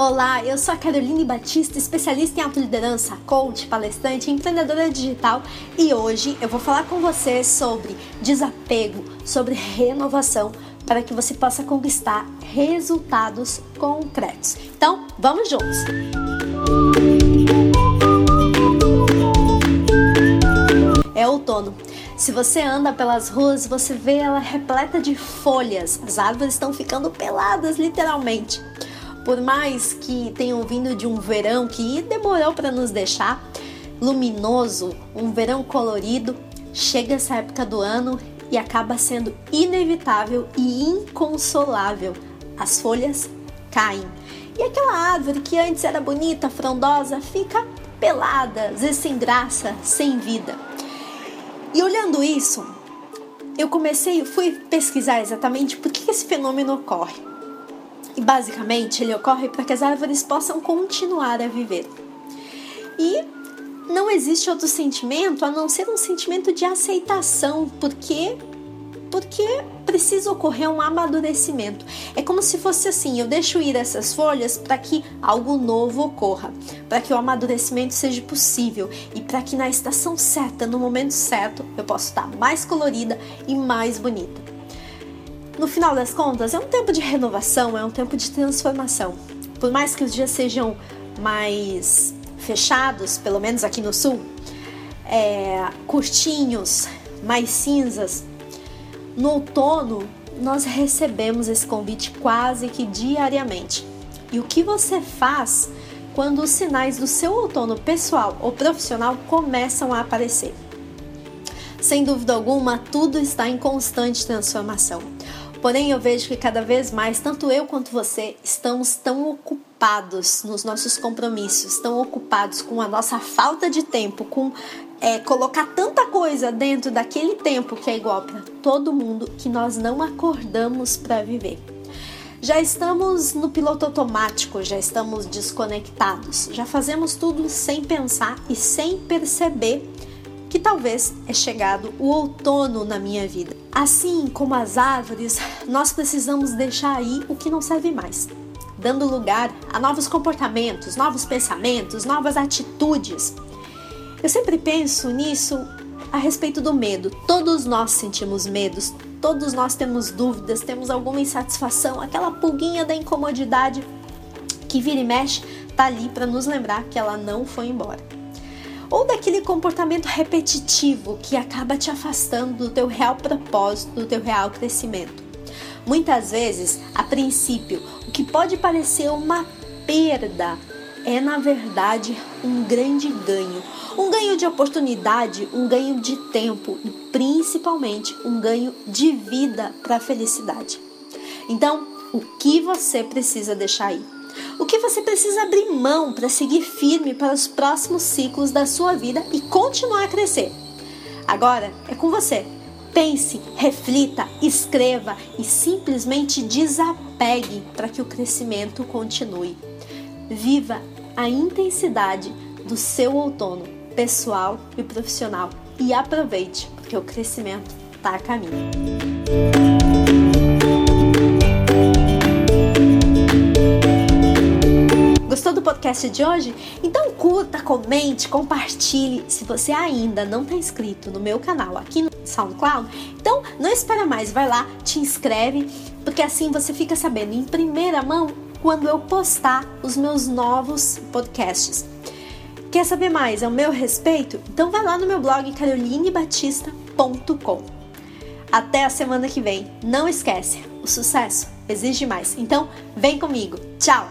Olá, eu sou a Caroline Batista, especialista em autoliderança, coach, palestrante, empreendedora digital e hoje eu vou falar com você sobre desapego, sobre renovação para que você possa conquistar resultados concretos. Então, vamos juntos! É outono. Se você anda pelas ruas, você vê ela repleta de folhas. As árvores estão ficando peladas, literalmente. Por mais que tenham vindo de um verão que demorou para nos deixar luminoso, um verão colorido, chega essa época do ano e acaba sendo inevitável e inconsolável. As folhas caem. E aquela árvore que antes era bonita, frondosa, fica pelada, sem graça, sem vida. E olhando isso, eu comecei, fui pesquisar exatamente por que esse fenômeno ocorre. E basicamente ele ocorre para que as árvores possam continuar a viver. E não existe outro sentimento a não ser um sentimento de aceitação, porque porque precisa ocorrer um amadurecimento. É como se fosse assim: eu deixo ir essas folhas para que algo novo ocorra, para que o amadurecimento seja possível e para que na estação certa, no momento certo, eu possa estar mais colorida e mais bonita no final das contas, é um tempo de renovação, é um tempo de transformação. Por mais que os dias sejam mais fechados, pelo menos aqui no sul, é, curtinhos, mais cinzas, no outono nós recebemos esse convite quase que diariamente. E o que você faz quando os sinais do seu outono pessoal ou profissional começam a aparecer? Sem dúvida alguma, tudo está em constante transformação. Porém, eu vejo que cada vez mais, tanto eu quanto você, estamos tão ocupados nos nossos compromissos, tão ocupados com a nossa falta de tempo, com é, colocar tanta coisa dentro daquele tempo que é igual para todo mundo, que nós não acordamos para viver. Já estamos no piloto automático, já estamos desconectados, já fazemos tudo sem pensar e sem perceber que talvez é chegado o outono na minha vida. Assim como as árvores, nós precisamos deixar aí o que não serve mais, dando lugar a novos comportamentos, novos pensamentos, novas atitudes. Eu sempre penso nisso a respeito do medo. Todos nós sentimos medos, todos nós temos dúvidas, temos alguma insatisfação, aquela pulguinha da incomodidade que vira e mexe tá ali para nos lembrar que ela não foi embora ou daquele comportamento repetitivo que acaba te afastando do teu real propósito, do teu real crescimento. Muitas vezes, a princípio, o que pode parecer uma perda é na verdade um grande ganho. Um ganho de oportunidade, um ganho de tempo e principalmente um ganho de vida para a felicidade. Então, o que você precisa deixar aí? O que você precisa abrir mão para seguir firme para os próximos ciclos da sua vida e continuar a crescer? Agora é com você. Pense, reflita, escreva e simplesmente desapegue para que o crescimento continue. Viva a intensidade do seu outono pessoal e profissional e aproveite, porque o crescimento está a caminho. Podcast de hoje? Então curta, comente, compartilhe. Se você ainda não está inscrito no meu canal aqui no SoundCloud, então não espera mais, vai lá, te inscreve, porque assim você fica sabendo em primeira mão quando eu postar os meus novos podcasts. Quer saber mais ao meu respeito? Então vai lá no meu blog carolinebatista.com. Até a semana que vem. Não esquece, o sucesso exige mais. Então, vem comigo. Tchau.